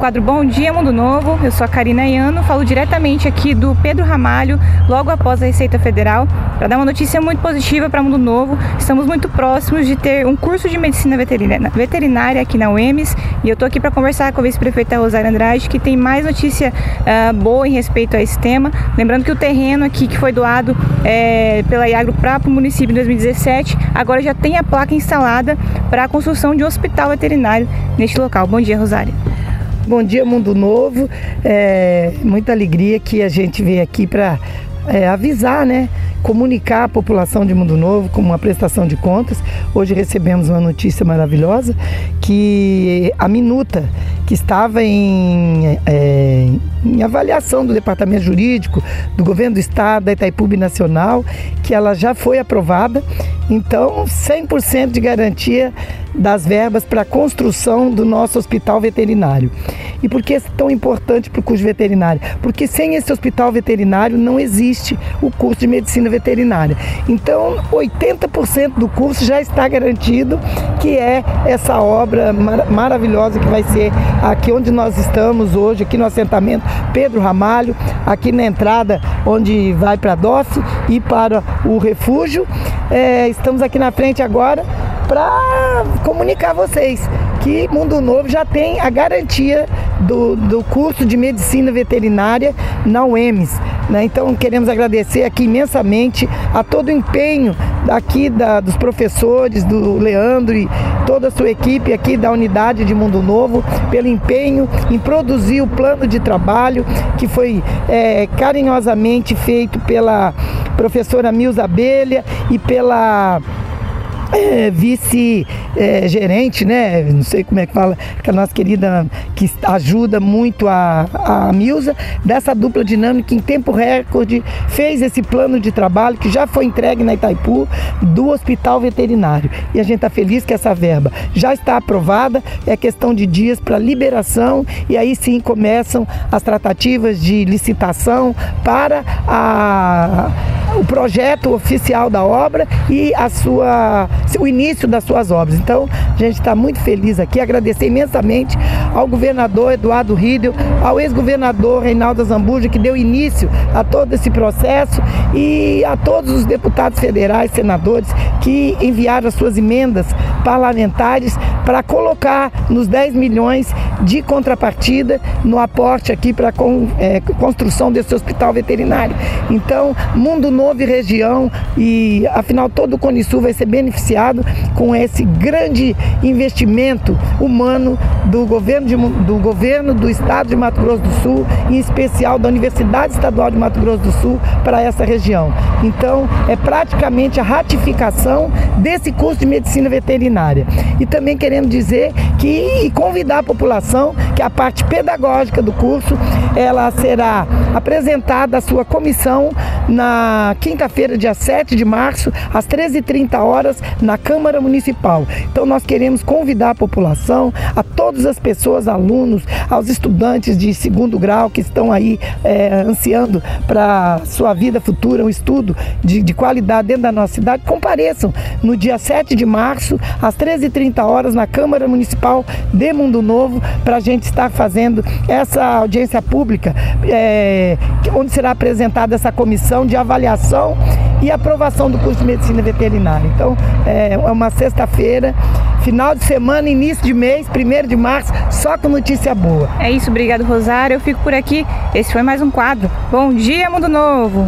quadro Bom Dia Mundo Novo. Eu sou a Karina Iano, falo diretamente aqui do Pedro Ramalho, logo após a Receita Federal, para dar uma notícia muito positiva para Mundo Novo. Estamos muito próximos de ter um curso de medicina veterinária aqui na UEMS e eu estou aqui para conversar com a vice-prefeita Rosário Andrade, que tem mais notícia uh, boa em respeito a esse tema. Lembrando que o terreno aqui que foi doado é, pela Iagro para o município em 2017, agora já tem a placa instalada para a construção de um hospital veterinário neste local. Bom dia, Rosário. Bom dia, Mundo Novo. É muita alegria que a gente veio aqui para é, avisar, né? Comunicar a população de Mundo Novo como uma prestação de contas. Hoje recebemos uma notícia maravilhosa que a minuta que estava em, é, em avaliação do Departamento Jurídico, do Governo do Estado, da Itaipu Nacional, que ela já foi aprovada. Então, 100% de garantia das verbas para a construção do nosso hospital veterinário. E por que é tão importante para o curso veterinário? Porque sem esse hospital veterinário não existe o curso de medicina veterinária. Então, 80% do curso já está garantido, que é essa obra mar maravilhosa que vai ser aqui onde nós estamos hoje, aqui no assentamento Pedro Ramalho, aqui na entrada onde vai para a DOF e para o refúgio. É, estamos aqui na frente agora para comunicar a vocês que Mundo Novo já tem a garantia do, do curso de medicina veterinária na UEMS. Né? Então queremos agradecer aqui imensamente a todo o empenho aqui da, dos professores, do Leandro e toda a sua equipe aqui da unidade de Mundo Novo, pelo empenho em produzir o plano de trabalho que foi é, carinhosamente feito pela professora Milza Abelha e pela é, vice-gerente, é, né? Não sei como é que fala, que a nossa querida que ajuda muito a, a Milza, dessa dupla dinâmica em tempo recorde, fez esse plano de trabalho que já foi entregue na Itaipu do Hospital Veterinário. E a gente está feliz que essa verba já está aprovada, é questão de dias para liberação e aí sim começam as tratativas de licitação para a o projeto oficial da obra e a sua, o início das suas obras. Então, a gente está muito feliz aqui, agradecer imensamente ao governador Eduardo Riedel, ao ex-governador Reinaldo Zambuja, que deu início a todo esse processo, e a todos os deputados federais, senadores, que enviaram as suas emendas parlamentares para colocar nos 10 milhões de contrapartida no aporte aqui para a é, construção desse hospital veterinário. Então, Mundo Novo e região, e afinal todo o Cone Sul vai ser beneficiado com esse grande investimento humano do governo, de, do governo do estado de Mato Grosso do Sul, em especial da Universidade Estadual de Mato Grosso do Sul, para essa região. Então, é praticamente a ratificação desse curso de medicina veterinária. E também querendo dizer que e convidar a população que a parte pedagógica do curso ela será apresentada à sua comissão na quinta-feira, dia 7 de março, às 13h30 horas, na Câmara Municipal. Então nós queremos convidar a população, a todas as pessoas, alunos, aos estudantes de segundo grau que estão aí é, ansiando para sua vida futura, um estudo de, de qualidade dentro da nossa cidade, compareçam no dia 7 de março, às 13h30 horas, na Câmara Municipal de Mundo Novo, para a gente estar fazendo essa audiência pública, é, onde será apresentada essa comissão de avaliação e aprovação do curso de medicina veterinária. Então, é, é uma sexta-feira, final de semana, início de mês, primeiro de março, só com notícia boa. É isso, obrigado, Rosário. Eu fico por aqui. Esse foi mais um quadro. Bom dia, Mundo Novo!